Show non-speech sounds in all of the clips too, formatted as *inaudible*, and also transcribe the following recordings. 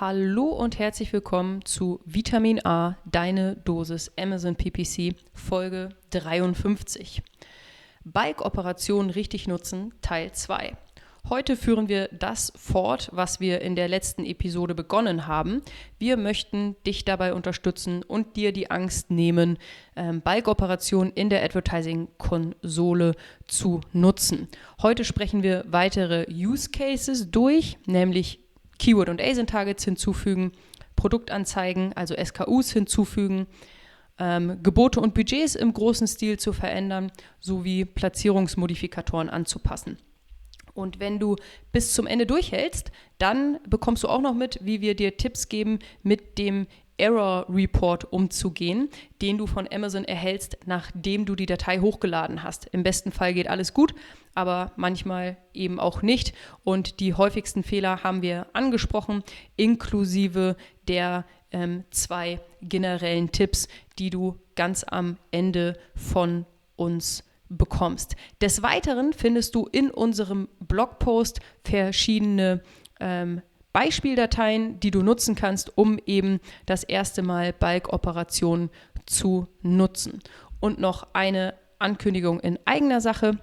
Hallo und herzlich willkommen zu Vitamin A, deine Dosis Amazon PPC, Folge 53. Bike-Operationen richtig nutzen, Teil 2. Heute führen wir das fort, was wir in der letzten Episode begonnen haben. Wir möchten dich dabei unterstützen und dir die Angst nehmen, ähm, Bike-Operationen in der Advertising-Konsole zu nutzen. Heute sprechen wir weitere Use Cases durch, nämlich Keyword- und ASIN-Targets hinzufügen, Produktanzeigen, also SKUs hinzufügen, ähm, Gebote und Budgets im großen Stil zu verändern, sowie Platzierungsmodifikatoren anzupassen. Und wenn du bis zum Ende durchhältst, dann bekommst du auch noch mit, wie wir dir Tipps geben, mit dem Error Report umzugehen, den du von Amazon erhältst, nachdem du die Datei hochgeladen hast. Im besten Fall geht alles gut, aber manchmal eben auch nicht. Und die häufigsten Fehler haben wir angesprochen, inklusive der ähm, zwei generellen Tipps, die du ganz am Ende von uns bekommst. Des Weiteren findest du in unserem Blogpost verschiedene ähm, Beispieldateien, die du nutzen kannst, um eben das erste Mal Bulk-Operationen zu nutzen. Und noch eine Ankündigung in eigener Sache.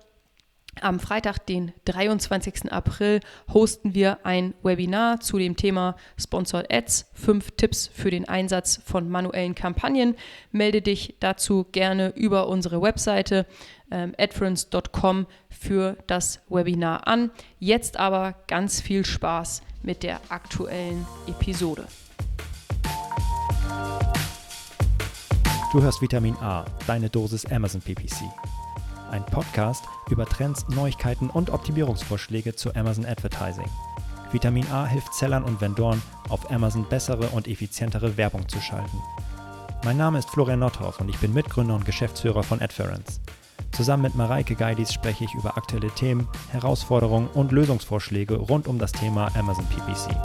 Am Freitag, den 23. April, hosten wir ein Webinar zu dem Thema Sponsored Ads, fünf Tipps für den Einsatz von manuellen Kampagnen. Melde dich dazu gerne über unsere Webseite ähm, adference.com für das Webinar an. Jetzt aber ganz viel Spaß mit der aktuellen Episode. Du hörst Vitamin A, deine Dosis Amazon PPC. Ein Podcast über Trends, Neuigkeiten und Optimierungsvorschläge zu Amazon Advertising. Vitamin A hilft Sellern und Vendoren, auf Amazon bessere und effizientere Werbung zu schalten. Mein Name ist Florian Nothoff und ich bin Mitgründer und Geschäftsführer von Adference. Zusammen mit Mareike Geidis spreche ich über aktuelle Themen, Herausforderungen und Lösungsvorschläge rund um das Thema Amazon PPC.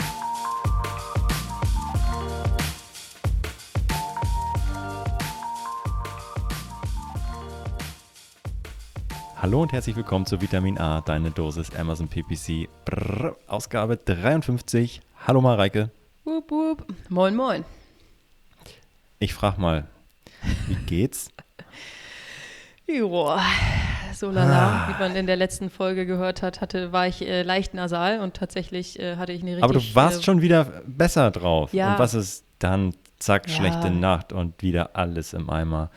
Hallo und herzlich willkommen zu Vitamin A, deine Dosis Amazon PPC, Brrr, Ausgabe 53. Hallo Mareike. Wup, wup. Moin, moin. Ich frage mal, wie geht's? Joa, so lala, ah. wie man in der letzten Folge gehört hat, hatte, war ich äh, leicht nasal und tatsächlich äh, hatte ich eine richtig... Aber du warst äh, schon wieder besser drauf. Ja. Und was ist dann? Zack, ja. schlechte Nacht und wieder alles im Eimer.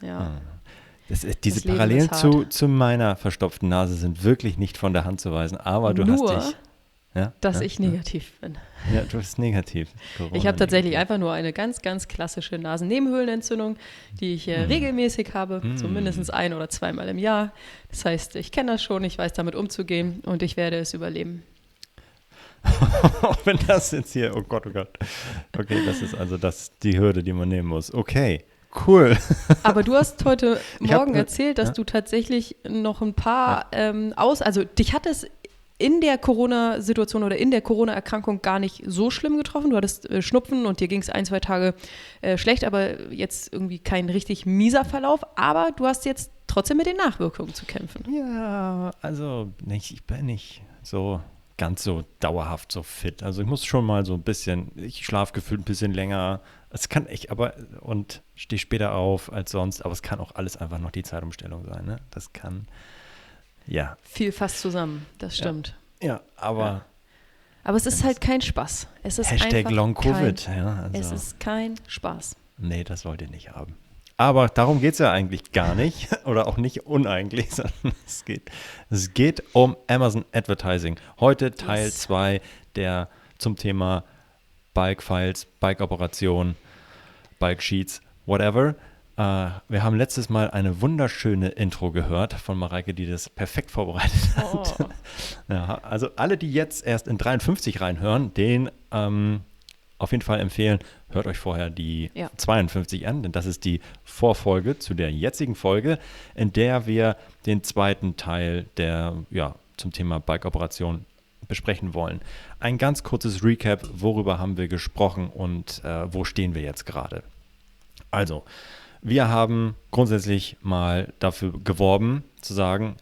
Ja. Ah. Das, diese das Parallelen zu, zu meiner verstopften Nase sind wirklich nicht von der Hand zu weisen, aber du Nur, hast dich ja? Dass ja? ich negativ bin. Ja, du bist negativ. Corona *laughs* ich habe tatsächlich einfach nur eine ganz, ganz klassische Nasennebenhöhlenentzündung, die ich äh, hm. regelmäßig habe, hm. so mindestens ein- oder zweimal im Jahr. Das heißt, ich kenne das schon, ich weiß damit umzugehen und ich werde es überleben. Auch *laughs* wenn das jetzt hier, oh Gott, oh Gott. Okay, das ist also das, die Hürde, die man nehmen muss. Okay. Cool. *laughs* Aber du hast heute Morgen hab, erzählt, dass ja? du tatsächlich noch ein paar ja. ähm, aus, also dich hat es in der Corona-Situation oder in der Corona-Erkrankung gar nicht so schlimm getroffen. Du hattest äh, Schnupfen und dir ging es ein, zwei Tage äh, schlecht, aber jetzt irgendwie kein richtig mieser Verlauf. Aber du hast jetzt trotzdem mit den Nachwirkungen zu kämpfen. Ja, also nicht, ich bin nicht so ganz so dauerhaft so fit. Also ich muss schon mal so ein bisschen, ich schlafe gefühlt ein bisschen länger. Es kann ich, aber und stehe später auf als sonst, aber es kann auch alles einfach noch die Zeitumstellung sein. Ne? Das kann ja. Viel fast zusammen, das stimmt. Ja, ja aber. Ja. Aber es ist halt kein Spaß. Es ist Hashtag Long Covid. Kein, ja, also. Es ist kein Spaß. Nee, das wollt ihr nicht haben. Aber darum geht es ja eigentlich gar nicht. *laughs* Oder auch nicht uneigentlich, *laughs* sondern es geht, es geht um Amazon Advertising. Heute Teil 2 yes. der zum Thema Bike Files, Bike Operation, Bike Sheets, whatever. Uh, wir haben letztes Mal eine wunderschöne Intro gehört von Mareike, die das perfekt vorbereitet hat. Oh. *laughs* Ja, also alle, die jetzt erst in 53 reinhören, den ähm, auf jeden Fall empfehlen, hört euch vorher die ja. 52 an, denn das ist die Vorfolge zu der jetzigen Folge, in der wir den zweiten Teil der, ja, zum Thema Bike-Operation besprechen wollen. Ein ganz kurzes Recap, worüber haben wir gesprochen und äh, wo stehen wir jetzt gerade. Also, wir haben grundsätzlich mal dafür geworben, zu sagen,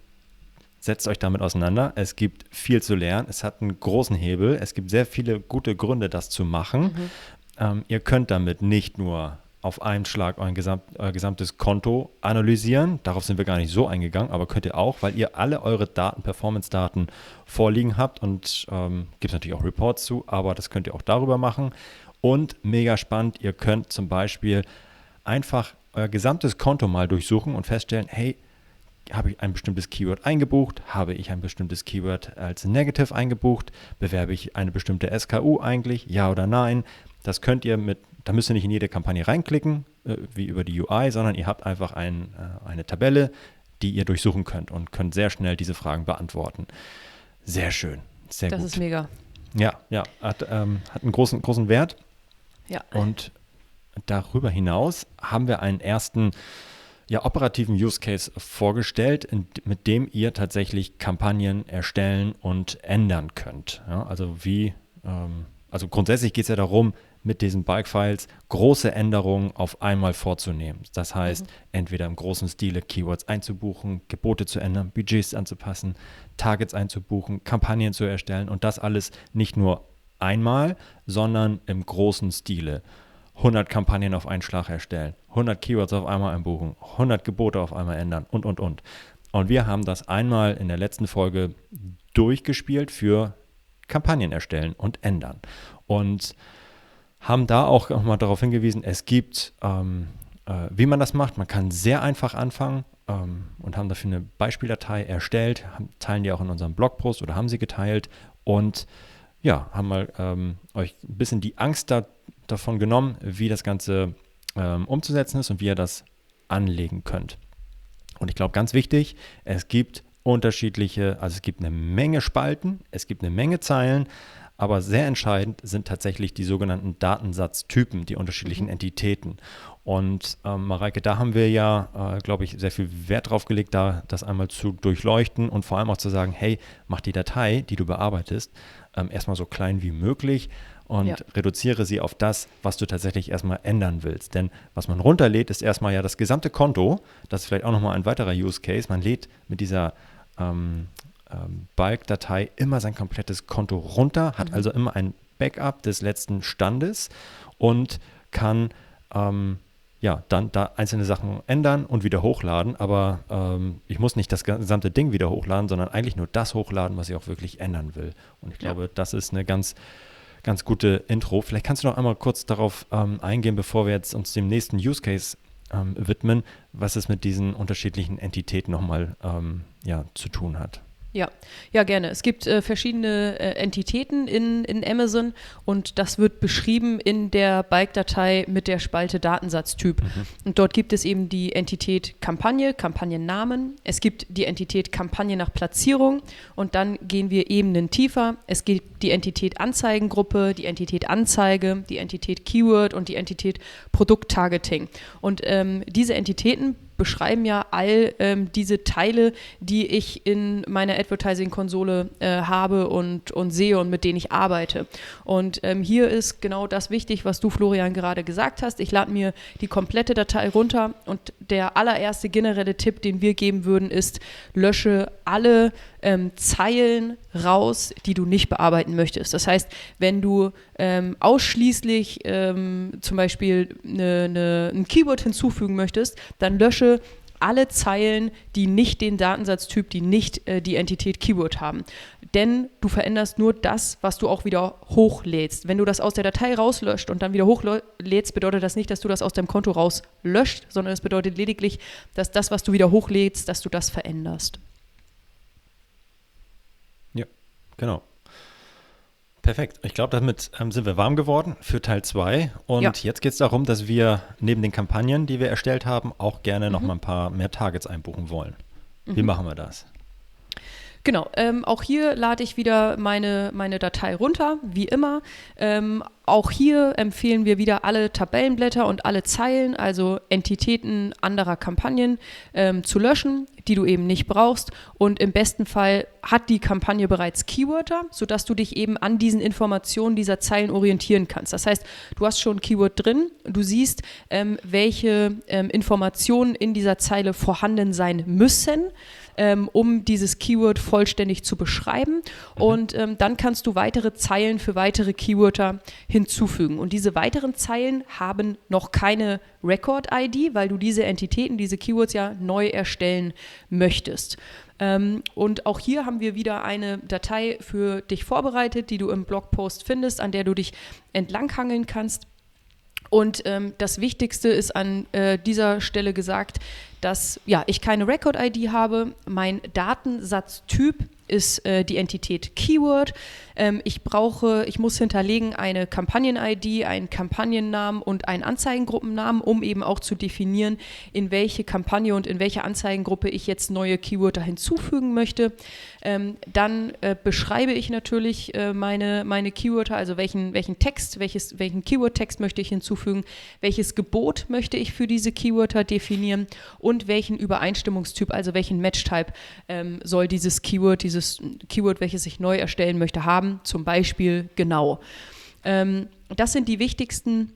setzt euch damit auseinander. Es gibt viel zu lernen. Es hat einen großen Hebel. Es gibt sehr viele gute Gründe, das zu machen. Mhm. Ähm, ihr könnt damit nicht nur auf einen Schlag euer, gesamt, euer gesamtes Konto analysieren. Darauf sind wir gar nicht so eingegangen, aber könnt ihr auch, weil ihr alle eure Daten, Performance-Daten vorliegen habt und ähm, gibt es natürlich auch Reports zu, aber das könnt ihr auch darüber machen. Und mega spannend, ihr könnt zum Beispiel einfach euer gesamtes Konto mal durchsuchen und feststellen, hey, habe ich ein bestimmtes Keyword eingebucht? Habe ich ein bestimmtes Keyword als Negative eingebucht? Bewerbe ich eine bestimmte SKU eigentlich? Ja oder nein? Das könnt ihr mit, da müsst ihr nicht in jede Kampagne reinklicken, äh, wie über die UI, sondern ihr habt einfach ein, äh, eine Tabelle, die ihr durchsuchen könnt und könnt sehr schnell diese Fragen beantworten. Sehr schön, sehr das gut. Das ist mega. Ja, ja, hat, ähm, hat einen großen, großen Wert. Ja. Und darüber hinaus haben wir einen ersten ja, operativen Use Case vorgestellt, mit dem ihr tatsächlich Kampagnen erstellen und ändern könnt. Ja, also wie, ähm, also grundsätzlich geht es ja darum, mit diesen Bulk-Files große Änderungen auf einmal vorzunehmen. Das heißt, mhm. entweder im großen Stile Keywords einzubuchen, Gebote zu ändern, Budgets anzupassen, Targets einzubuchen, Kampagnen zu erstellen und das alles nicht nur einmal, sondern im großen Stile. 100 Kampagnen auf einen Schlag erstellen, 100 Keywords auf einmal einbuchen, 100 Gebote auf einmal ändern und, und, und. Und wir haben das einmal in der letzten Folge durchgespielt für Kampagnen erstellen und ändern. Und haben da auch nochmal darauf hingewiesen, es gibt, ähm, äh, wie man das macht. Man kann sehr einfach anfangen ähm, und haben dafür eine Beispieldatei erstellt, haben, teilen die auch in unserem Blogpost oder haben sie geteilt und ja, haben mal ähm, euch ein bisschen die Angst da, davon genommen, wie das Ganze ähm, umzusetzen ist und wie ihr das anlegen könnt. Und ich glaube, ganz wichtig, es gibt unterschiedliche, also es gibt eine Menge Spalten, es gibt eine Menge Zeilen, aber sehr entscheidend sind tatsächlich die sogenannten Datensatztypen, die unterschiedlichen mhm. Entitäten. Und ähm, Mareike, da haben wir ja, äh, glaube ich, sehr viel Wert drauf gelegt, da das einmal zu durchleuchten und vor allem auch zu sagen, hey, mach die Datei, die du bearbeitest, ähm, erstmal so klein wie möglich und ja. reduziere sie auf das, was du tatsächlich erstmal ändern willst. Denn was man runterlädt, ist erstmal ja das gesamte Konto. Das ist vielleicht auch nochmal ein weiterer Use Case. Man lädt mit dieser ähm, ähm, Bulk-Datei immer sein komplettes Konto runter, hat mhm. also immer ein Backup des letzten Standes und kann ähm, ja, dann da einzelne Sachen ändern und wieder hochladen, aber ähm, ich muss nicht das gesamte Ding wieder hochladen, sondern eigentlich nur das hochladen, was ich auch wirklich ändern will. Und ich glaube, ja. das ist eine ganz, ganz gute Intro. Vielleicht kannst du noch einmal kurz darauf ähm, eingehen, bevor wir jetzt uns dem nächsten Use Case ähm, widmen, was es mit diesen unterschiedlichen Entitäten nochmal ähm, ja, zu tun hat. Ja, ja, gerne. Es gibt äh, verschiedene äh, Entitäten in, in Amazon und das wird beschrieben in der Bike-Datei mit der Spalte Datensatztyp. Mhm. Und dort gibt es eben die Entität Kampagne, Kampagnennamen. Es gibt die Entität Kampagne nach Platzierung und dann gehen wir Ebenen tiefer. Es gibt die Entität Anzeigengruppe, die Entität Anzeige, die Entität Keyword und die Entität Produkttargeting. Und ähm, diese Entitäten beschreiben ja all ähm, diese Teile, die ich in meiner Advertising-Konsole äh, habe und, und sehe und mit denen ich arbeite. Und ähm, hier ist genau das wichtig, was du, Florian, gerade gesagt hast. Ich lade mir die komplette Datei runter und der allererste generelle Tipp, den wir geben würden, ist, lösche alle ähm, Zeilen raus, die du nicht bearbeiten möchtest. Das heißt, wenn du ähm, ausschließlich ähm, zum Beispiel eine, eine, ein Keyword hinzufügen möchtest, dann lösche alle Zeilen, die nicht den Datensatztyp, die nicht äh, die Entität Keyword haben. Denn du veränderst nur das, was du auch wieder hochlädst. Wenn du das aus der Datei rauslöscht und dann wieder hochlädst, bedeutet das nicht, dass du das aus deinem Konto rauslöscht, sondern es bedeutet lediglich, dass das, was du wieder hochlädst, dass du das veränderst. Genau. Perfekt. Ich glaube, damit ähm, sind wir warm geworden für Teil 2. Und ja. jetzt geht es darum, dass wir neben den Kampagnen, die wir erstellt haben, auch gerne mhm. noch mal ein paar mehr Targets einbuchen wollen. Wie mhm. machen wir das? Genau, ähm, auch hier lade ich wieder meine, meine Datei runter, wie immer. Ähm, auch hier empfehlen wir wieder alle Tabellenblätter und alle Zeilen, also Entitäten anderer Kampagnen, ähm, zu löschen, die du eben nicht brauchst. Und im besten Fall hat die Kampagne bereits Keywörter, sodass du dich eben an diesen Informationen dieser Zeilen orientieren kannst. Das heißt, du hast schon ein Keyword drin, du siehst, ähm, welche ähm, Informationen in dieser Zeile vorhanden sein müssen ähm, um dieses Keyword vollständig zu beschreiben. Mhm. Und ähm, dann kannst du weitere Zeilen für weitere Keywörter hinzufügen. Und diese weiteren Zeilen haben noch keine Record-ID, weil du diese Entitäten, diese Keywords ja neu erstellen möchtest. Ähm, und auch hier haben wir wieder eine Datei für dich vorbereitet, die du im Blogpost findest, an der du dich entlanghangeln kannst. Und ähm, das Wichtigste ist an äh, dieser Stelle gesagt, dass ja, ich keine Record-ID habe, mein Datensatztyp ist äh, die Entität Keyword. Ähm, ich brauche, ich muss hinterlegen eine Kampagnen-ID, einen Kampagnennamen und einen Anzeigengruppennamen, um eben auch zu definieren, in welche Kampagne und in welche Anzeigengruppe ich jetzt neue Keywörter hinzufügen möchte. Ähm, dann äh, beschreibe ich natürlich äh, meine, meine Keywörter, also welchen, welchen Text, welches, welchen Keyword-Text möchte ich hinzufügen, welches Gebot möchte ich für diese Keywörter definieren und welchen Übereinstimmungstyp, also welchen Match-Type ähm, soll dieses Keyword, dieses Keyword, welches ich neu erstellen möchte, haben, zum Beispiel genau. Ähm, das sind die wichtigsten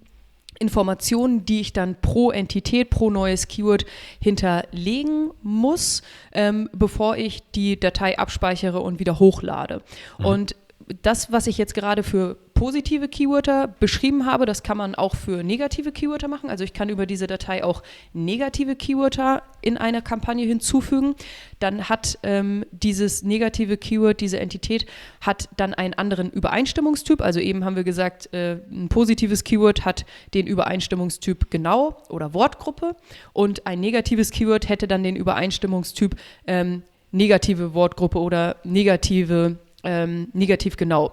Informationen, die ich dann pro Entität, pro neues Keyword hinterlegen muss, ähm, bevor ich die Datei abspeichere und wieder hochlade. Mhm. Und das, was ich jetzt gerade für positive Keywörter beschrieben habe, das kann man auch für negative Keywörter machen. Also ich kann über diese Datei auch negative Keywörter in einer Kampagne hinzufügen. Dann hat ähm, dieses negative Keyword, diese Entität, hat dann einen anderen Übereinstimmungstyp. Also eben haben wir gesagt, äh, ein positives Keyword hat den Übereinstimmungstyp genau oder Wortgruppe und ein negatives Keyword hätte dann den Übereinstimmungstyp ähm, negative Wortgruppe oder negative ähm, negativ genau.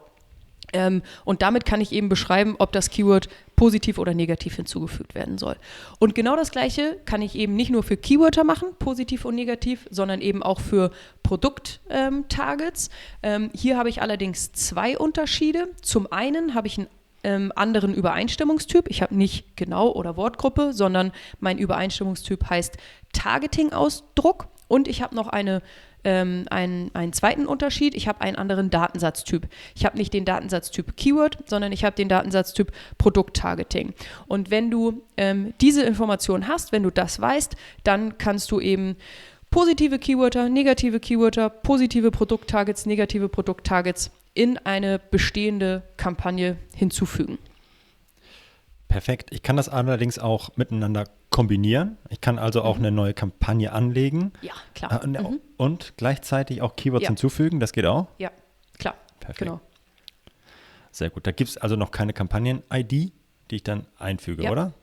Ähm, und damit kann ich eben beschreiben, ob das Keyword positiv oder negativ hinzugefügt werden soll. Und genau das Gleiche kann ich eben nicht nur für Keywörter machen, positiv und negativ, sondern eben auch für Produkt-Targets. Ähm, ähm, hier habe ich allerdings zwei Unterschiede. Zum einen habe ich einen ähm, anderen Übereinstimmungstyp. Ich habe nicht genau oder Wortgruppe, sondern mein Übereinstimmungstyp heißt Targeting-Ausdruck. Und ich habe noch eine ähm, einen, einen zweiten Unterschied. Ich habe einen anderen Datensatztyp. Ich habe nicht den Datensatztyp Keyword, sondern ich habe den Datensatztyp Produkttargeting. Und wenn du ähm, diese Information hast, wenn du das weißt, dann kannst du eben positive Keywörter, negative Keywörter, positive Produkttargets, negative Produkttargets in eine bestehende Kampagne hinzufügen. Perfekt. Ich kann das allerdings auch miteinander kombinieren. Ich kann also auch mhm. eine neue Kampagne anlegen. Ja, klar. Äh, und, mhm. und, gleichzeitig auch Keywords ja. hinzufügen. Das geht auch? Ja, klar. Perfekt. Genau. Sehr gut. Da gibt es also noch keine Kampagnen-ID, die ich dann einfüge, ja. oder?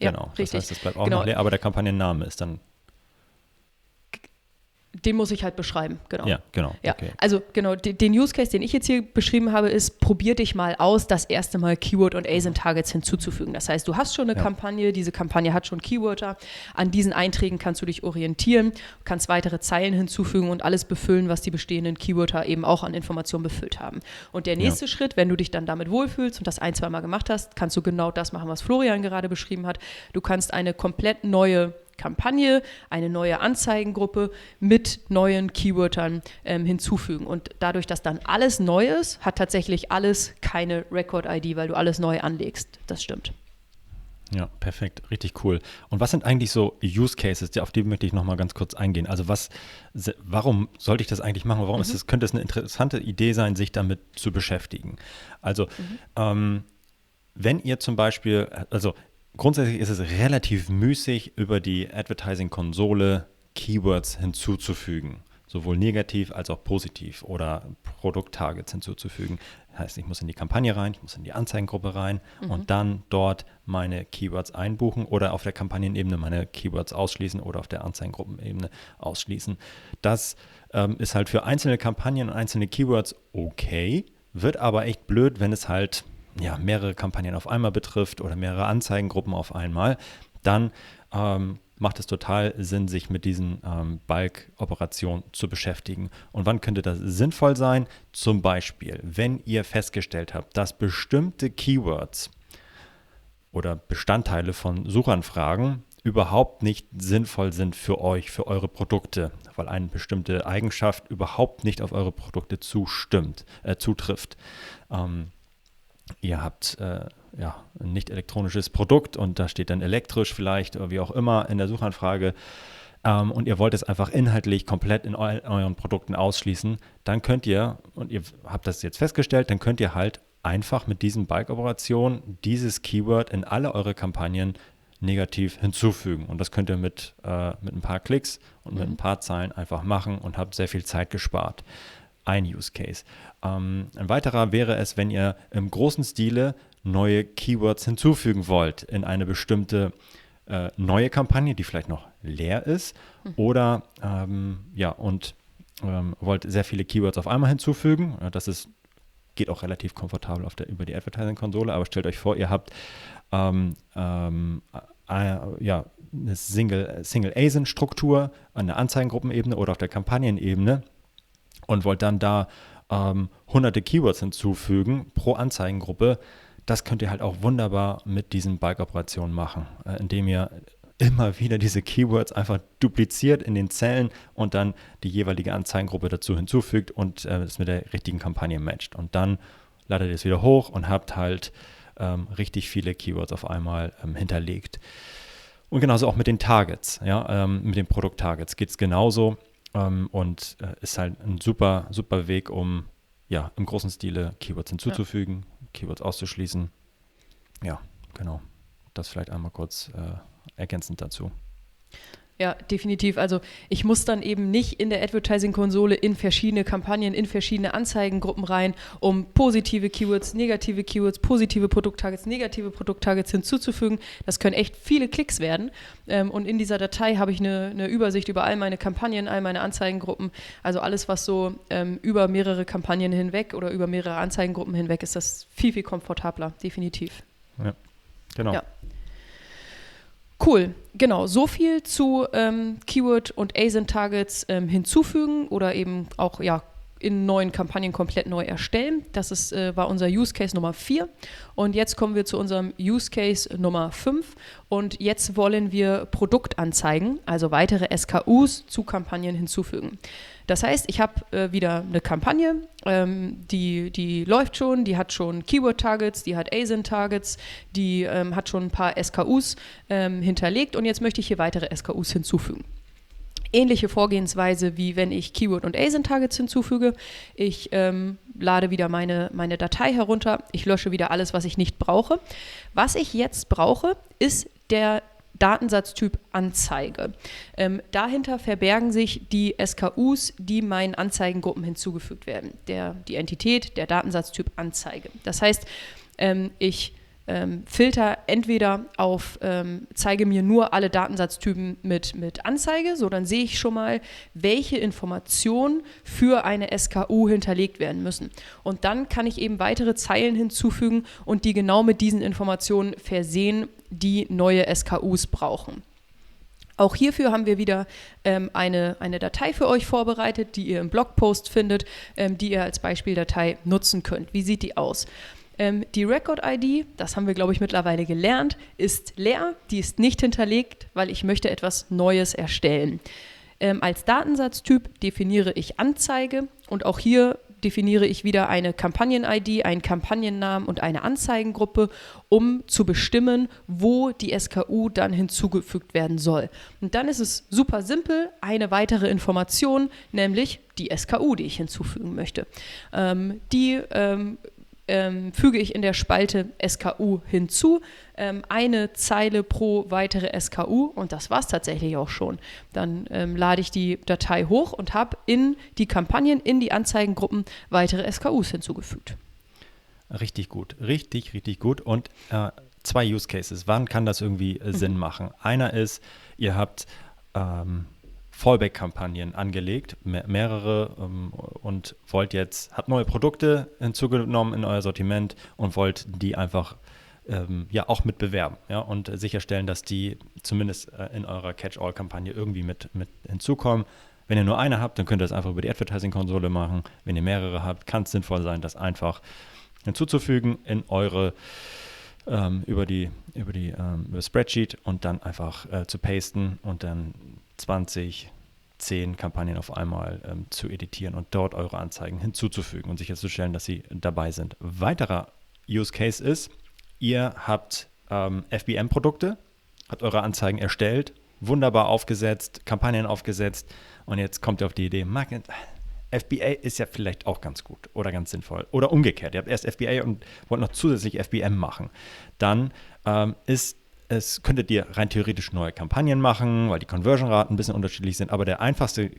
Ja, genau. Richtig. Das heißt, das bleibt auch genau. noch leer, aber der Kampagnenname ist dann den muss ich halt beschreiben, genau. Ja, genau. Ja, okay. also genau, den Use Case, den ich jetzt hier beschrieben habe, ist, probier dich mal aus, das erste Mal Keyword und ASIN Targets hinzuzufügen. Das heißt, du hast schon eine ja. Kampagne, diese Kampagne hat schon Keywörter. An diesen Einträgen kannst du dich orientieren, kannst weitere Zeilen hinzufügen und alles befüllen, was die bestehenden Keywörter eben auch an Informationen befüllt haben. Und der nächste ja. Schritt, wenn du dich dann damit wohlfühlst und das ein, zwei Mal gemacht hast, kannst du genau das machen, was Florian gerade beschrieben hat. Du kannst eine komplett neue Kampagne, eine neue Anzeigengruppe mit neuen Keywörtern ähm, hinzufügen. Und dadurch, dass dann alles neu ist, hat tatsächlich alles keine Record-ID, weil du alles neu anlegst. Das stimmt. Ja, perfekt, richtig cool. Und was sind eigentlich so Use Cases? Auf die möchte ich nochmal ganz kurz eingehen. Also was, warum sollte ich das eigentlich machen? Warum mhm. ist das, könnte es eine interessante Idee sein, sich damit zu beschäftigen? Also mhm. ähm, wenn ihr zum Beispiel, also grundsätzlich ist es relativ müßig, über die Advertising-Konsole Keywords hinzuzufügen. Sowohl negativ als auch positiv oder Produkttargets hinzuzufügen. Das heißt, ich muss in die Kampagne rein, ich muss in die Anzeigengruppe rein mhm. und dann dort meine Keywords einbuchen oder auf der Kampagnenebene meine Keywords ausschließen oder auf der Anzeigengruppenebene ausschließen. Das ähm, ist halt für einzelne Kampagnen und einzelne Keywords okay, wird aber echt blöd, wenn es halt ja, mehrere Kampagnen auf einmal betrifft oder mehrere Anzeigengruppen auf einmal, dann ähm, macht es total Sinn, sich mit diesen ähm, Bulk-Operationen zu beschäftigen. Und wann könnte das sinnvoll sein? Zum Beispiel, wenn ihr festgestellt habt, dass bestimmte Keywords oder Bestandteile von Suchanfragen überhaupt nicht sinnvoll sind für euch, für eure Produkte, weil eine bestimmte Eigenschaft überhaupt nicht auf eure Produkte zustimmt, äh, zutrifft. Ähm, ihr habt äh, ja, ein nicht elektronisches Produkt und da steht dann elektrisch vielleicht oder wie auch immer in der Suchanfrage ähm, und ihr wollt es einfach inhaltlich komplett in eu euren Produkten ausschließen, dann könnt ihr, und ihr habt das jetzt festgestellt, dann könnt ihr halt einfach mit diesen Bike-Operationen dieses Keyword in alle eure Kampagnen negativ hinzufügen. Und das könnt ihr mit, äh, mit ein paar Klicks und mit ein paar Zahlen einfach machen und habt sehr viel Zeit gespart. Ein Use Case. Ähm, ein weiterer wäre es, wenn ihr im großen Stile neue Keywords hinzufügen wollt in eine bestimmte äh, neue Kampagne, die vielleicht noch leer ist, mhm. oder ähm, ja, und ähm, wollt sehr viele Keywords auf einmal hinzufügen. Das ist, geht auch relativ komfortabel auf der, über die Advertising-Konsole, aber stellt euch vor, ihr habt ähm, ähm, äh, ja, eine Single, Single an der Anzeigengruppenebene oder auf der Kampagnenebene und wollt dann da ähm, hunderte Keywords hinzufügen pro Anzeigengruppe, das könnt ihr halt auch wunderbar mit diesen Bulk-Operationen machen, äh, indem ihr immer wieder diese Keywords einfach dupliziert in den Zellen und dann die jeweilige Anzeigengruppe dazu hinzufügt und äh, es mit der richtigen Kampagne matcht. Und dann ladet ihr es wieder hoch und habt halt ähm, richtig viele Keywords auf einmal ähm, hinterlegt. Und genauso auch mit den Targets, ja, ähm, mit den Produkt-Targets geht es genauso ähm, und äh, ist halt ein super, super Weg, um ja im großen Stile Keywords hinzuzufügen, ja. Keywords auszuschließen. Ja, genau. Das vielleicht einmal kurz äh, ergänzend dazu. Ja, definitiv. Also ich muss dann eben nicht in der Advertising-Konsole in verschiedene Kampagnen, in verschiedene Anzeigengruppen rein, um positive Keywords, negative Keywords, positive Produkttargets, negative Produkttargets hinzuzufügen. Das können echt viele Klicks werden. Ähm, und in dieser Datei habe ich eine, eine, Übersicht über all meine Kampagnen, all meine Anzeigengruppen. Also alles, was so ähm, über mehrere Kampagnen hinweg oder über mehrere Anzeigengruppen hinweg ist, das viel, viel komfortabler, definitiv. Ja, genau. Ja. Cool, genau. So viel zu ähm, Keyword- und ASIN-Targets ähm, hinzufügen oder eben auch ja, in neuen Kampagnen komplett neu erstellen. Das ist, äh, war unser Use Case Nummer 4. Und jetzt kommen wir zu unserem Use Case Nummer 5. Und jetzt wollen wir Produktanzeigen, also weitere SKUs zu Kampagnen hinzufügen. Das heißt, ich habe äh, wieder eine Kampagne, ähm, die, die läuft schon, die hat schon Keyword-Targets, die hat ASIN-Targets, die ähm, hat schon ein paar SKUs ähm, hinterlegt und jetzt möchte ich hier weitere SKUs hinzufügen. Ähnliche Vorgehensweise wie wenn ich Keyword- und ASIN-Targets hinzufüge. Ich ähm, lade wieder meine, meine Datei herunter, ich lösche wieder alles, was ich nicht brauche. Was ich jetzt brauche, ist der Datensatztyp Anzeige. Ähm, dahinter verbergen sich die SKUs, die meinen Anzeigengruppen hinzugefügt werden. Der, die Entität, der Datensatztyp Anzeige. Das heißt, ähm, ich ähm, Filter entweder auf, ähm, zeige mir nur alle Datensatztypen mit, mit Anzeige, so dann sehe ich schon mal, welche Informationen für eine SKU hinterlegt werden müssen. Und dann kann ich eben weitere Zeilen hinzufügen und die genau mit diesen Informationen versehen, die neue SKUs brauchen. Auch hierfür haben wir wieder ähm, eine, eine Datei für euch vorbereitet, die ihr im Blogpost findet, ähm, die ihr als Beispieldatei nutzen könnt. Wie sieht die aus? Ähm, die Record-ID, das haben wir, glaube ich, mittlerweile gelernt, ist leer. Die ist nicht hinterlegt, weil ich möchte etwas Neues erstellen. Ähm, als Datensatztyp definiere ich Anzeige und auch hier definiere ich wieder eine Kampagnen-ID, einen Kampagnennamen und eine Anzeigengruppe, um zu bestimmen, wo die SKU dann hinzugefügt werden soll. Und dann ist es super simpel, eine weitere Information, nämlich die SKU, die ich hinzufügen möchte. Ähm, die ähm, ähm, füge ich in der Spalte SKU hinzu. Ähm, eine Zeile pro weitere SKU und das war es tatsächlich auch schon. Dann ähm, lade ich die Datei hoch und habe in die Kampagnen, in die Anzeigengruppen weitere SKUs hinzugefügt. Richtig gut, richtig, richtig gut. Und äh, zwei Use Cases. Wann kann das irgendwie äh, Sinn mhm. machen? Einer ist, ihr habt ähm, Fallback-Kampagnen angelegt, mehr, mehrere ähm, und wollt jetzt, habt neue Produkte hinzugenommen in euer Sortiment und wollt die einfach ähm, ja auch mit bewerben ja, und sicherstellen, dass die zumindest äh, in eurer Catch-all-Kampagne irgendwie mit, mit hinzukommen. Wenn ihr nur eine habt, dann könnt ihr das einfach über die Advertising-Konsole machen. Wenn ihr mehrere habt, kann es sinnvoll sein, das einfach hinzuzufügen in eure ähm, über die über die ähm, über Spreadsheet und dann einfach äh, zu pasten und dann 20, 10 Kampagnen auf einmal ähm, zu editieren und dort eure Anzeigen hinzuzufügen und sicherzustellen, dass sie dabei sind. Weiterer Use Case ist, ihr habt ähm, FBM-Produkte, habt eure Anzeigen erstellt, wunderbar aufgesetzt, Kampagnen aufgesetzt und jetzt kommt ihr auf die Idee, Market, FBA ist ja vielleicht auch ganz gut oder ganz sinnvoll. Oder umgekehrt, ihr habt erst FBA und wollt noch zusätzlich FBM machen. Dann ähm, ist es, könntet ihr rein theoretisch neue Kampagnen machen, weil die Conversion-Raten ein bisschen unterschiedlich sind. Aber der einfachste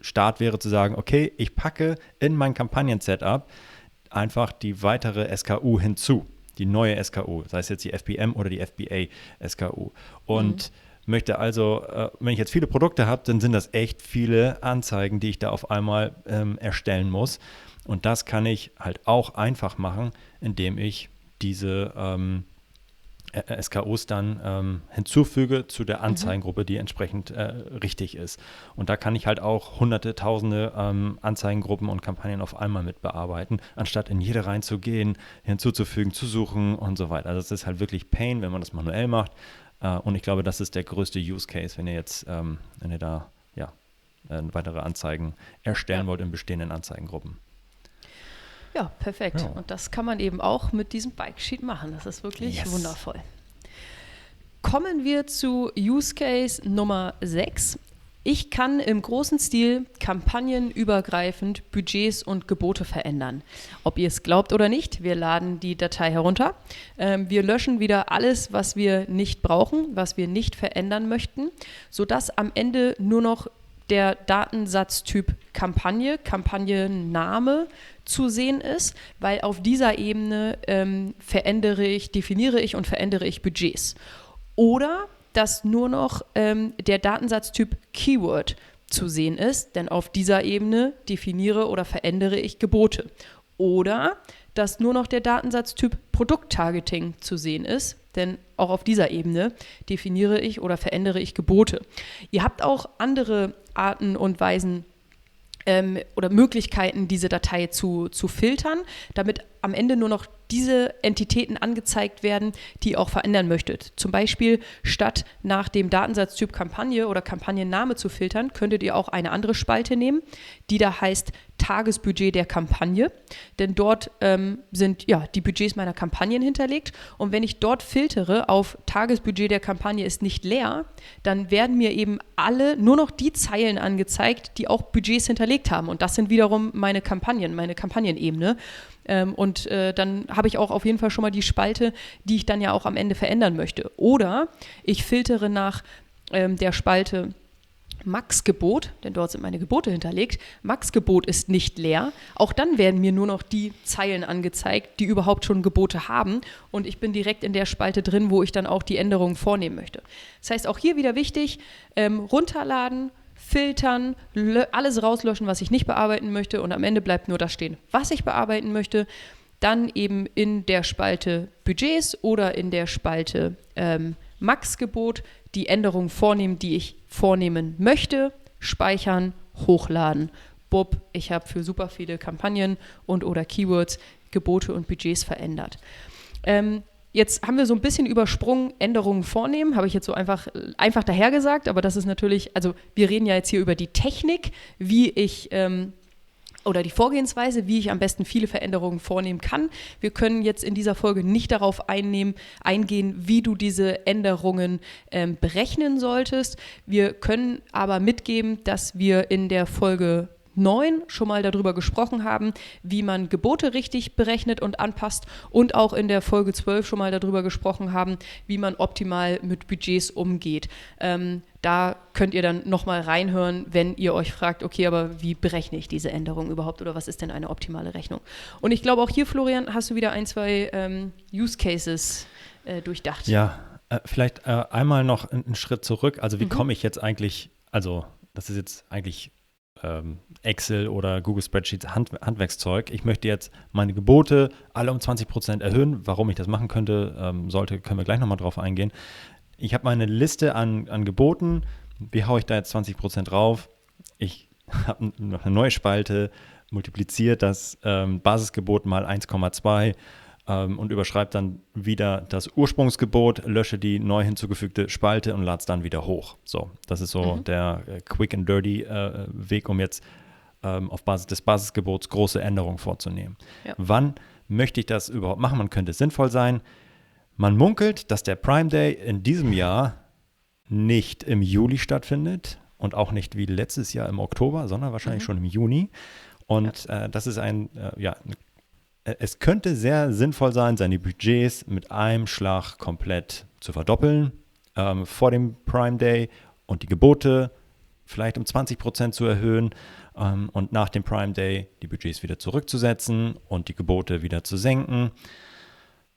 Start wäre zu sagen, okay, ich packe in mein Kampagnen-Setup einfach die weitere SKU hinzu. Die neue SKU, sei es jetzt die FBM oder die FBA-SKU. Und mhm möchte also, äh, wenn ich jetzt viele Produkte habe, dann sind das echt viele Anzeigen, die ich da auf einmal ähm, erstellen muss. Und das kann ich halt auch einfach machen, indem ich diese ähm, SKUs dann ähm, hinzufüge zu der mhm. Anzeigengruppe, die entsprechend äh, richtig ist. Und da kann ich halt auch hunderte, tausende ähm, Anzeigengruppen und Kampagnen auf einmal mit bearbeiten, anstatt in jede reinzugehen, hinzuzufügen, zu suchen und so weiter. Also es ist halt wirklich Pain, wenn man das manuell macht. Äh, und ich glaube, das ist der größte Use Case, wenn ihr jetzt, ähm, wenn ihr da ja, äh, weitere Anzeigen erstellen ja. wollt in bestehenden Anzeigengruppen. Ja, perfekt. Ja. Und das kann man eben auch mit diesem Bike Sheet machen. Das ist wirklich yes. wundervoll. Kommen wir zu Use Case Nummer 6. Ich kann im großen Stil kampagnenübergreifend Budgets und Gebote verändern. Ob ihr es glaubt oder nicht, wir laden die Datei herunter. Ähm, wir löschen wieder alles, was wir nicht brauchen, was wir nicht verändern möchten, sodass am Ende nur noch der Datensatztyp Kampagne, Kampagnenname zu sehen ist, weil auf dieser Ebene ähm, verändere ich, definiere ich und verändere ich Budgets. Oder dass nur noch ähm, der Datensatztyp Keyword zu sehen ist, denn auf dieser Ebene definiere oder verändere ich Gebote. Oder dass nur noch der Datensatztyp Produkttargeting zu sehen ist, denn auch auf dieser Ebene definiere ich oder verändere ich Gebote. Ihr habt auch andere Arten und Weisen ähm, oder Möglichkeiten, diese Datei zu, zu filtern, damit am Ende nur noch diese Entitäten angezeigt werden, die ihr auch verändern möchtet. Zum Beispiel statt nach dem Datensatztyp Kampagne oder Kampagnenname zu filtern, könntet ihr auch eine andere Spalte nehmen, die da heißt Tagesbudget der Kampagne. Denn dort ähm, sind ja die Budgets meiner Kampagnen hinterlegt. Und wenn ich dort filtere auf Tagesbudget der Kampagne ist nicht leer, dann werden mir eben alle nur noch die Zeilen angezeigt, die auch Budgets hinterlegt haben. Und das sind wiederum meine Kampagnen, meine Kampagnenebene. Ähm, und äh, dann habe ich auch auf jeden Fall schon mal die Spalte, die ich dann ja auch am Ende verändern möchte. Oder ich filtere nach ähm, der Spalte Max-Gebot, denn dort sind meine Gebote hinterlegt. Max-Gebot ist nicht leer. Auch dann werden mir nur noch die Zeilen angezeigt, die überhaupt schon Gebote haben. Und ich bin direkt in der Spalte drin, wo ich dann auch die Änderungen vornehmen möchte. Das heißt, auch hier wieder wichtig, ähm, runterladen, filtern, alles rauslöschen, was ich nicht bearbeiten möchte. Und am Ende bleibt nur das stehen, was ich bearbeiten möchte. Dann eben in der Spalte Budgets oder in der Spalte ähm, Max-Gebot die Änderungen vornehmen, die ich vornehmen möchte, speichern, hochladen. Bob, ich habe für super viele Kampagnen und oder Keywords Gebote und Budgets verändert. Ähm, Jetzt haben wir so ein bisschen übersprungen, Änderungen vornehmen, habe ich jetzt so einfach, einfach dahergesagt, aber das ist natürlich, also wir reden ja jetzt hier über die Technik, wie ich ähm, oder die Vorgehensweise, wie ich am besten viele Veränderungen vornehmen kann. Wir können jetzt in dieser Folge nicht darauf einnehmen, eingehen, wie du diese Änderungen ähm, berechnen solltest. Wir können aber mitgeben, dass wir in der Folge 9 schon mal darüber gesprochen haben, wie man Gebote richtig berechnet und anpasst und auch in der Folge 12 schon mal darüber gesprochen haben, wie man optimal mit Budgets umgeht. Ähm, da könnt ihr dann nochmal reinhören, wenn ihr euch fragt, okay, aber wie berechne ich diese Änderung überhaupt oder was ist denn eine optimale Rechnung? Und ich glaube auch hier, Florian, hast du wieder ein, zwei ähm, Use Cases äh, durchdacht. Ja, äh, vielleicht äh, einmal noch einen Schritt zurück. Also wie mhm. komme ich jetzt eigentlich, also das ist jetzt eigentlich ähm, Excel oder Google Spreadsheets Hand, Handwerkszeug. Ich möchte jetzt meine Gebote alle um 20% erhöhen. Warum ich das machen könnte, ähm, sollte, können wir gleich nochmal drauf eingehen. Ich habe meine Liste an, an Geboten. Wie haue ich da jetzt 20% drauf? Ich *laughs* habe noch eine neue Spalte, multipliziert das ähm, Basisgebot mal 1,2 ähm, und überschreibe dann wieder das Ursprungsgebot, lösche die neu hinzugefügte Spalte und lade es dann wieder hoch. So, das ist so mhm. der äh, quick and dirty äh, Weg, um jetzt ähm, auf Basis des Basisgebots große Änderungen vorzunehmen. Ja. Wann möchte ich das überhaupt machen? Man könnte es sinnvoll sein. Man munkelt, dass der Prime Day in diesem Jahr nicht im Juli stattfindet und auch nicht wie letztes Jahr im Oktober, sondern wahrscheinlich mhm. schon im Juni. Und ja. äh, das ist ein, äh, ja, äh, es könnte sehr sinnvoll sein, seine Budgets mit einem Schlag komplett zu verdoppeln ähm, vor dem Prime Day und die Gebote vielleicht um 20 Prozent zu erhöhen ähm, und nach dem Prime Day die Budgets wieder zurückzusetzen und die Gebote wieder zu senken.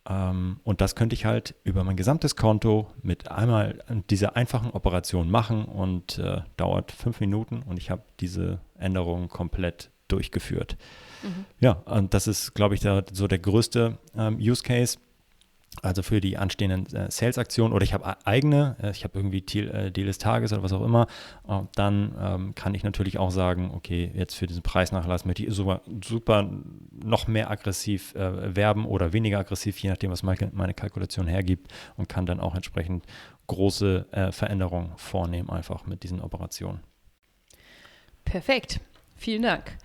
Ähm, und das könnte ich halt über mein gesamtes Konto mit einmal dieser einfachen Operation machen und äh, dauert fünf Minuten und ich habe diese Änderung komplett durchgeführt. Mhm. Ja, und das ist, glaube ich, der, so der größte ähm, Use Case. Also für die anstehenden äh, Sales-Aktionen oder ich habe eigene, äh, ich habe irgendwie Deal, äh, Deal, des Tages oder was auch immer, dann ähm, kann ich natürlich auch sagen, okay, jetzt für diesen Preisnachlass möchte ich super, super noch mehr aggressiv äh, werben oder weniger aggressiv, je nachdem, was meine, meine Kalkulation hergibt und kann dann auch entsprechend große äh, Veränderungen vornehmen, einfach mit diesen Operationen. Perfekt. Vielen Dank.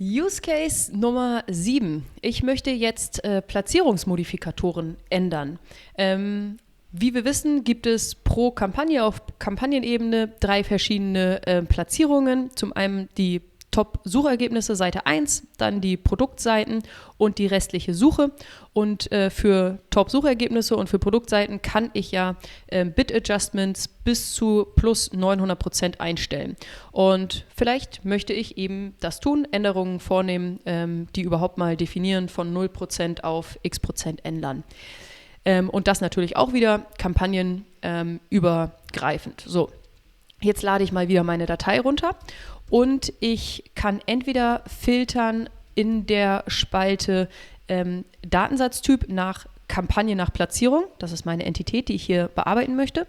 Use Case Nummer 7. Ich möchte jetzt äh, Platzierungsmodifikatoren ändern. Ähm, wie wir wissen, gibt es pro Kampagne auf Kampagnenebene drei verschiedene äh, Platzierungen. Zum einen die Top-Suchergebnisse Seite 1, dann die Produktseiten und die restliche Suche. Und äh, für Top-Suchergebnisse und für Produktseiten kann ich ja äh, Bit-Adjustments bis zu plus 900 Prozent einstellen. Und vielleicht möchte ich eben das tun, Änderungen vornehmen, ähm, die überhaupt mal definieren von 0 Prozent auf x Prozent ändern. Ähm, und das natürlich auch wieder kampagnenübergreifend. Ähm, so, jetzt lade ich mal wieder meine Datei runter und ich kann entweder filtern in der Spalte ähm, Datensatztyp nach Kampagne nach Platzierung, das ist meine Entität, die ich hier bearbeiten möchte,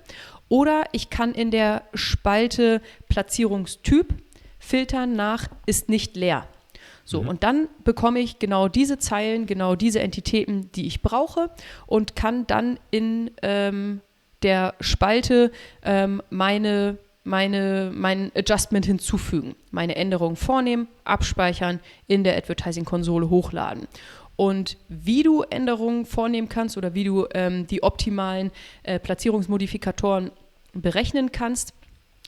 oder ich kann in der Spalte Platzierungstyp filtern nach ist nicht leer. So, mhm. und dann bekomme ich genau diese Zeilen, genau diese Entitäten, die ich brauche und kann dann in ähm, der Spalte ähm, meine meine, mein Adjustment hinzufügen, meine Änderungen vornehmen, abspeichern, in der Advertising-Konsole hochladen. Und wie du Änderungen vornehmen kannst oder wie du ähm, die optimalen äh, Platzierungsmodifikatoren berechnen kannst,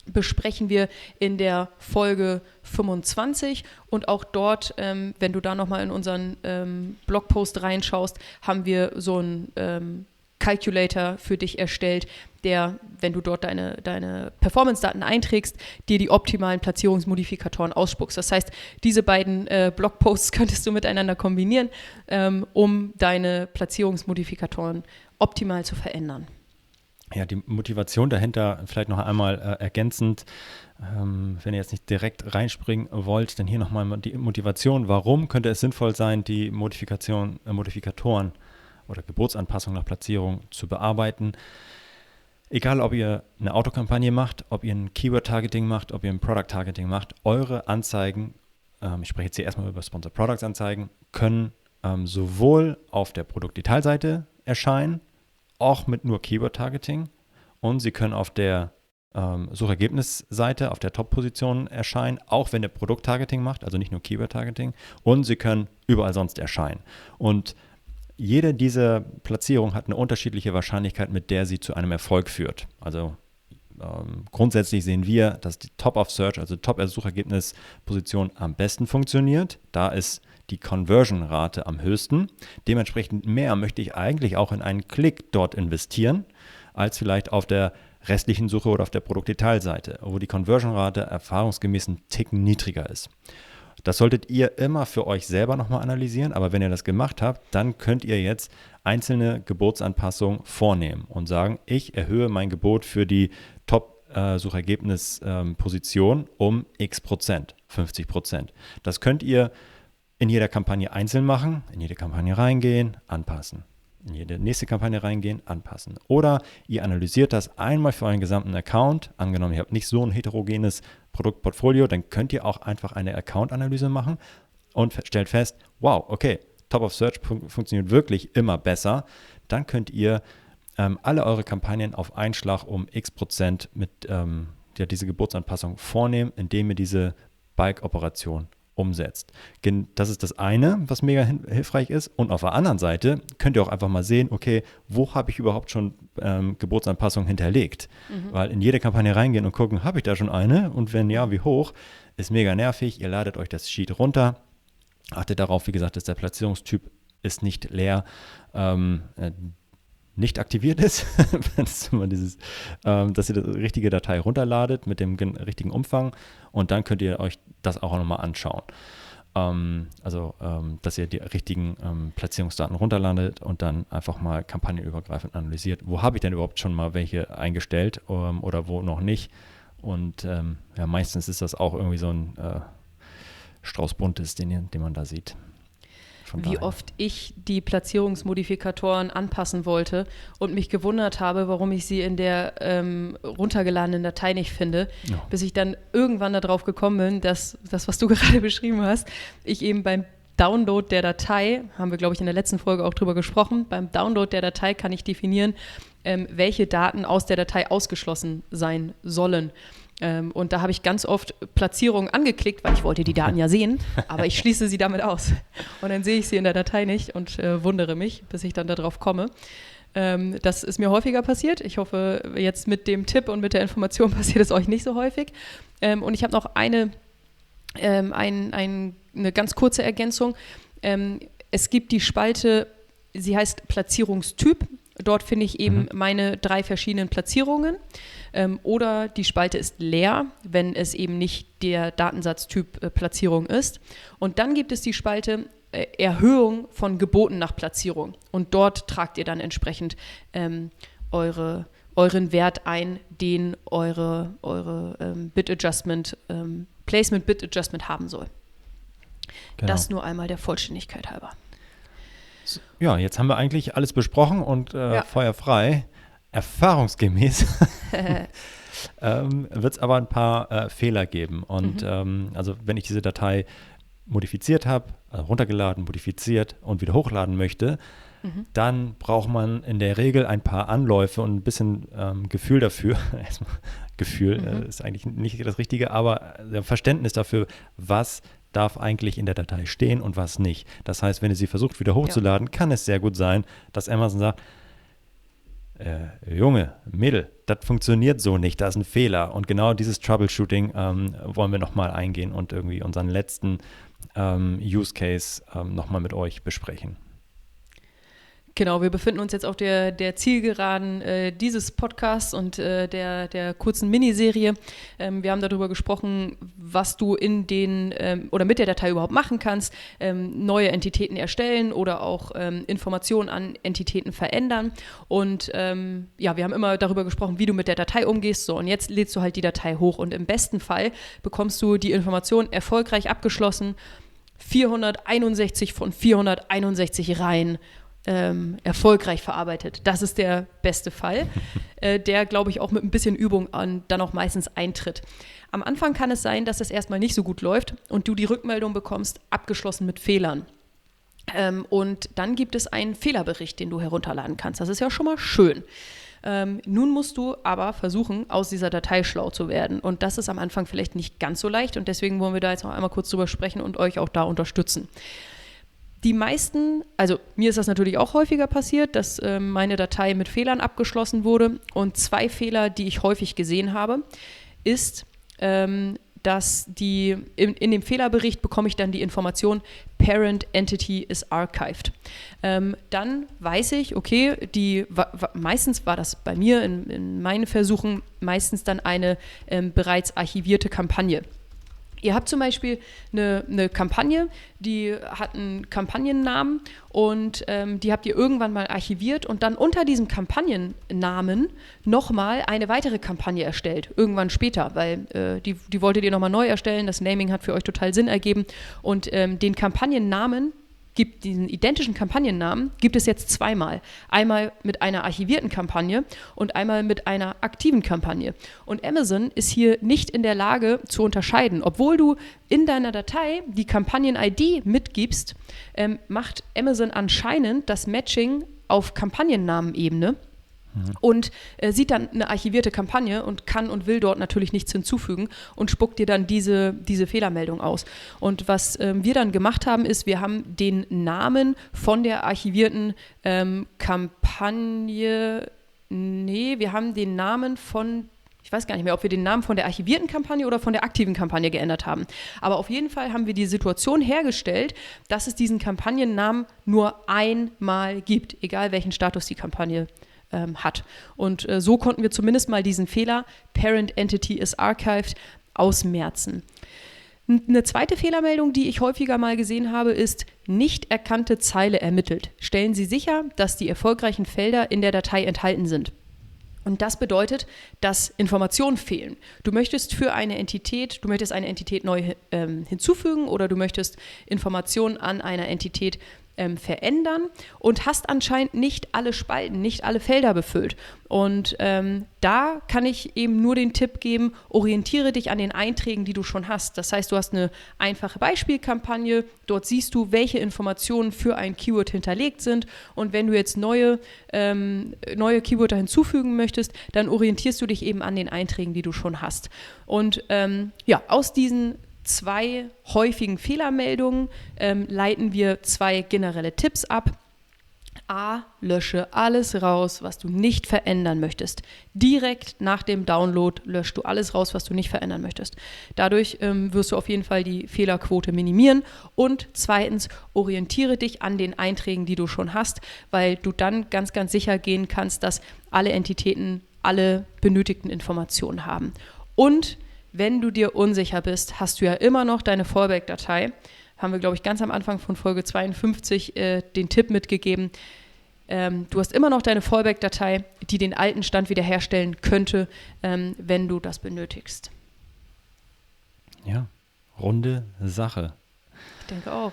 besprechen wir in der Folge 25 und auch dort, ähm, wenn du da nochmal in unseren ähm, Blogpost reinschaust, haben wir so ein ähm, Calculator für dich erstellt, der, wenn du dort deine, deine Performance-Daten einträgst, dir die optimalen Platzierungsmodifikatoren ausspuckst. Das heißt, diese beiden äh, Blogposts *laughs* könntest du miteinander kombinieren, ähm, um deine Platzierungsmodifikatoren optimal zu verändern. Ja, die Motivation dahinter vielleicht noch einmal äh, ergänzend. Ähm, wenn ihr jetzt nicht direkt reinspringen wollt, dann hier nochmal die Motivation. Warum könnte es sinnvoll sein, die Modifikation, äh, Modifikatoren oder Geburtsanpassung nach Platzierung zu bearbeiten. Egal, ob ihr eine Autokampagne macht, ob ihr ein Keyword-Targeting macht, ob ihr ein Product-Targeting macht, eure Anzeigen, ähm, ich spreche jetzt hier erstmal über Sponsored Products-Anzeigen, können ähm, sowohl auf der Produktdetailseite erscheinen, auch mit nur Keyword-Targeting, und sie können auf der ähm, Suchergebnisseite, auf der Top-Position erscheinen, auch wenn ihr Produkt-Targeting macht, also nicht nur Keyword-Targeting, und sie können überall sonst erscheinen. Und jede dieser Platzierungen hat eine unterschiedliche Wahrscheinlichkeit, mit der sie zu einem Erfolg führt. Also ähm, grundsätzlich sehen wir, dass die Top of Search, also Top-Suchergebnis-Position am besten funktioniert. Da ist die Conversion-Rate am höchsten. Dementsprechend mehr möchte ich eigentlich auch in einen Klick dort investieren, als vielleicht auf der restlichen Suche oder auf der Produktdetailseite, wo die Conversion-Rate erfahrungsgemäß ein Ticken niedriger ist. Das solltet ihr immer für euch selber nochmal analysieren, aber wenn ihr das gemacht habt, dann könnt ihr jetzt einzelne Geburtsanpassungen vornehmen und sagen, ich erhöhe mein Gebot für die Top äh, um x Prozent, 50 Prozent. Das könnt ihr in jeder Kampagne einzeln machen, in jede Kampagne reingehen, anpassen. In jede nächste Kampagne reingehen, anpassen. Oder ihr analysiert das einmal für euren gesamten Account. Angenommen, ihr habt nicht so ein heterogenes Produktportfolio, dann könnt ihr auch einfach eine Account-Analyse machen und stellt fest, wow, okay, Top of Search funktioniert wirklich immer besser. Dann könnt ihr ähm, alle eure Kampagnen auf Einschlag um x Prozent mit ähm, ja, diese Geburtsanpassung vornehmen, indem ihr diese Bike-Operation umsetzt. Das ist das eine, was mega hilfreich ist. Und auf der anderen Seite könnt ihr auch einfach mal sehen, okay, wo habe ich überhaupt schon ähm, Geburtsanpassungen hinterlegt? Mhm. Weil in jede Kampagne reingehen und gucken, habe ich da schon eine? Und wenn ja, wie hoch? Ist mega nervig. Ihr ladet euch das Sheet runter. Achtet darauf, wie gesagt, dass der Platzierungstyp ist nicht leer. Ähm, äh, nicht aktiviert ist, *laughs* das ist immer dieses, ähm, dass ihr die richtige Datei runterladet mit dem richtigen Umfang und dann könnt ihr euch das auch nochmal anschauen. Ähm, also, ähm, dass ihr die richtigen ähm, Platzierungsdaten runterladet und dann einfach mal kampagnenübergreifend analysiert, wo habe ich denn überhaupt schon mal welche eingestellt ähm, oder wo noch nicht. Und ähm, ja, meistens ist das auch irgendwie so ein äh, Strauß Buntes, den, den man da sieht wie daher. oft ich die Platzierungsmodifikatoren anpassen wollte und mich gewundert habe, warum ich sie in der ähm, runtergeladenen Datei nicht finde, ja. bis ich dann irgendwann darauf gekommen bin, dass das, was du *laughs* gerade beschrieben hast, ich eben beim Download der Datei, haben wir, glaube ich, in der letzten Folge auch drüber gesprochen, beim Download der Datei kann ich definieren, ähm, welche Daten aus der Datei ausgeschlossen sein sollen. Ähm, und da habe ich ganz oft Platzierungen angeklickt, weil ich wollte die Daten ja sehen, aber ich schließe sie damit aus. Und dann sehe ich sie in der Datei nicht und äh, wundere mich, bis ich dann darauf komme. Ähm, das ist mir häufiger passiert. Ich hoffe, jetzt mit dem Tipp und mit der Information *laughs* passiert es euch nicht so häufig. Ähm, und ich habe noch eine, ähm, ein, ein, eine ganz kurze Ergänzung. Ähm, es gibt die Spalte, sie heißt Platzierungstyp. Dort finde ich eben mhm. meine drei verschiedenen Platzierungen. Ähm, oder die Spalte ist leer, wenn es eben nicht der Datensatztyp äh, Platzierung ist. Und dann gibt es die Spalte äh, Erhöhung von Geboten nach Platzierung. Und dort tragt ihr dann entsprechend ähm, eure, euren Wert ein, den eure, eure ähm, Bit Adjustment, ähm, Placement Bit Adjustment haben soll. Genau. Das nur einmal der Vollständigkeit halber. Ja, jetzt haben wir eigentlich alles besprochen und äh, ja. feuerfrei erfahrungsgemäß *laughs* ähm, wird es aber ein paar äh, Fehler geben. Und mhm. ähm, also wenn ich diese Datei modifiziert habe, also runtergeladen, modifiziert und wieder hochladen möchte, mhm. dann braucht man in der Regel ein paar Anläufe und ein bisschen ähm, Gefühl dafür. *laughs* Gefühl mhm. äh, ist eigentlich nicht das Richtige, aber äh, Verständnis dafür, was darf eigentlich in der Datei stehen und was nicht. Das heißt, wenn ihr sie versucht wieder hochzuladen, ja. kann es sehr gut sein, dass Amazon sagt, äh, Junge, Mädel, das funktioniert so nicht, da ist ein Fehler. Und genau dieses Troubleshooting ähm, wollen wir nochmal eingehen und irgendwie unseren letzten ähm, Use Case ähm, nochmal mit euch besprechen. Genau, wir befinden uns jetzt auf der, der Zielgeraden äh, dieses Podcasts und äh, der, der kurzen Miniserie. Ähm, wir haben darüber gesprochen, was du in den ähm, oder mit der Datei überhaupt machen kannst, ähm, neue Entitäten erstellen oder auch ähm, Informationen an Entitäten verändern. Und ähm, ja, wir haben immer darüber gesprochen, wie du mit der Datei umgehst. So, und jetzt lädst du halt die Datei hoch und im besten Fall bekommst du die Information erfolgreich abgeschlossen. 461 von 461 Reihen ähm, erfolgreich verarbeitet. Das ist der beste Fall, *laughs* äh, der, glaube ich, auch mit ein bisschen Übung an, dann auch meistens eintritt. Am Anfang kann es sein, dass es erstmal nicht so gut läuft und du die Rückmeldung bekommst, abgeschlossen mit Fehlern. Ähm, und dann gibt es einen Fehlerbericht, den du herunterladen kannst. Das ist ja schon mal schön. Ähm, nun musst du aber versuchen, aus dieser Datei schlau zu werden. Und das ist am Anfang vielleicht nicht ganz so leicht. Und deswegen wollen wir da jetzt noch einmal kurz drüber sprechen und euch auch da unterstützen die meisten, also mir ist das natürlich auch häufiger passiert, dass äh, meine Datei mit Fehlern abgeschlossen wurde. Und zwei Fehler, die ich häufig gesehen habe, ist, ähm, dass die in, in, dem Fehlerbericht bekomme ich dann die Information, Parent Entity is archived. Ähm, dann weiß ich, okay, die meistens war das bei mir in, in meinen Versuchen meistens dann eine ähm, bereits archivierte Kampagne. Ihr habt zum Beispiel eine, eine Kampagne, die hat einen Kampagnennamen und ähm, die habt ihr irgendwann mal archiviert und dann unter diesem Kampagnennamen nochmal eine weitere Kampagne erstellt, irgendwann später, weil äh, die, die wolltet ihr nochmal neu erstellen, das Naming hat für euch total Sinn ergeben und ähm, den Kampagnennamen gibt diesen identischen Kampagnennamen, gibt es jetzt zweimal. Einmal mit einer archivierten Kampagne und einmal mit einer aktiven Kampagne. Und Amazon ist hier nicht in der Lage zu unterscheiden. Obwohl du in deiner Datei die Kampagnen-ID mitgibst, ähm, macht Amazon anscheinend das Matching auf Kampagnennamenebene und äh, sieht dann eine archivierte Kampagne und kann und will dort natürlich nichts hinzufügen und spuckt dir dann diese, diese Fehlermeldung aus. Und was ähm, wir dann gemacht haben, ist, wir haben den Namen von der archivierten ähm, Kampagne, nee, wir haben den Namen von ich weiß gar nicht mehr, ob wir den Namen von der archivierten Kampagne oder von der aktiven Kampagne geändert haben. Aber auf jeden Fall haben wir die Situation hergestellt, dass es diesen Kampagnennamen nur einmal gibt, egal welchen Status die Kampagne hat ähm, hat. Und äh, so konnten wir zumindest mal diesen Fehler, Parent Entity is archived, ausmerzen. Eine zweite Fehlermeldung, die ich häufiger mal gesehen habe, ist nicht erkannte Zeile ermittelt. Stellen Sie sicher, dass die erfolgreichen Felder in der Datei enthalten sind. Und das bedeutet, dass Informationen fehlen. Du möchtest für eine Entität, du möchtest eine Entität neu ähm, hinzufügen oder du möchtest Informationen an einer Entität ähm, verändern und hast anscheinend nicht alle Spalten, nicht alle Felder befüllt. Und ähm, da kann ich eben nur den Tipp geben, orientiere dich an den Einträgen, die du schon hast. Das heißt, du hast eine einfache Beispielkampagne, dort siehst du, welche Informationen für ein Keyword hinterlegt sind. Und wenn du jetzt neue, ähm, neue Keywörter hinzufügen möchtest, dann orientierst du dich eben an den Einträgen, die du schon hast. Und ähm, ja, aus diesen zwei häufigen Fehlermeldungen ähm, leiten wir zwei generelle Tipps ab. A, lösche alles raus, was du nicht verändern möchtest. Direkt nach dem Download löscht du alles raus, was du nicht verändern möchtest. Dadurch ähm, wirst du auf jeden Fall die Fehlerquote minimieren. Und zweitens, orientiere dich an den Einträgen, die du schon hast, weil du dann ganz, ganz sicher gehen kannst, dass alle Entitäten alle benötigten Informationen haben. Und wenn du dir unsicher bist, hast du ja immer noch deine Fallback-Datei. Haben wir, glaube ich, ganz am Anfang von Folge 52 äh, den Tipp mitgegeben. Ähm, du hast immer noch deine Fallback-Datei, die den alten Stand wiederherstellen könnte, ähm, wenn du das benötigst. Ja, runde Sache. Ich denke auch.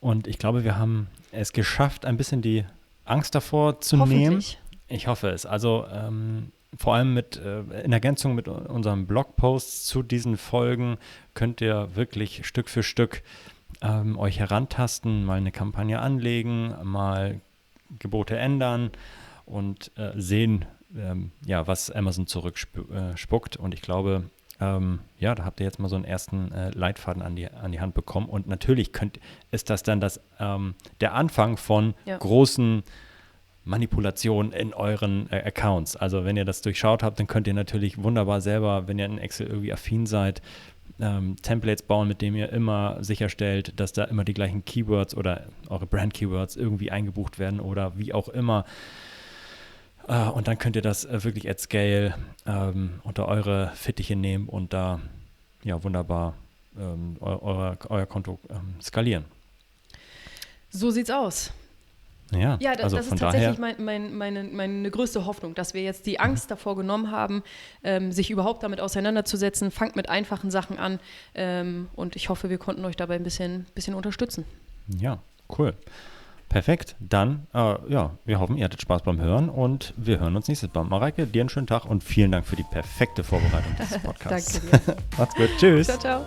Und ich glaube, wir haben es geschafft, ein bisschen die Angst davor zu nehmen. Ich hoffe es. Also ähm, vor allem mit, äh, in Ergänzung mit unserem Blogpost zu diesen Folgen könnt ihr wirklich Stück für Stück ähm, euch herantasten, mal eine Kampagne anlegen, mal Gebote ändern und äh, sehen, ähm, ja, was Amazon zurückspuckt. Äh, und ich glaube, ähm, ja, da habt ihr jetzt mal so einen ersten äh, Leitfaden an die, an die Hand bekommen. Und natürlich könnt, ist das dann das, ähm, der Anfang von ja. großen Manipulation in euren äh, Accounts. Also wenn ihr das durchschaut habt, dann könnt ihr natürlich wunderbar selber, wenn ihr in Excel irgendwie affin seid, ähm, Templates bauen, mit denen ihr immer sicherstellt, dass da immer die gleichen Keywords oder eure Brand-Keywords irgendwie eingebucht werden oder wie auch immer. Äh, und dann könnt ihr das äh, wirklich at scale ähm, unter eure Fittiche nehmen und da ja wunderbar ähm, euer, euer Konto ähm, skalieren. So sieht's aus. Ja, ja das, also das ist tatsächlich mein, mein, meine, meine größte Hoffnung, dass wir jetzt die Angst davor genommen haben, ähm, sich überhaupt damit auseinanderzusetzen. Fangt mit einfachen Sachen an ähm, und ich hoffe, wir konnten euch dabei ein bisschen, bisschen unterstützen. Ja, cool. Perfekt. Dann, äh, ja, wir hoffen, ihr hattet Spaß beim Hören und wir hören uns nächstes Mal. Mareike, dir einen schönen Tag und vielen Dank für die perfekte Vorbereitung dieses *laughs* Podcasts. Danke dir. *laughs* Macht's gut. Tschüss. Ciao, ciao.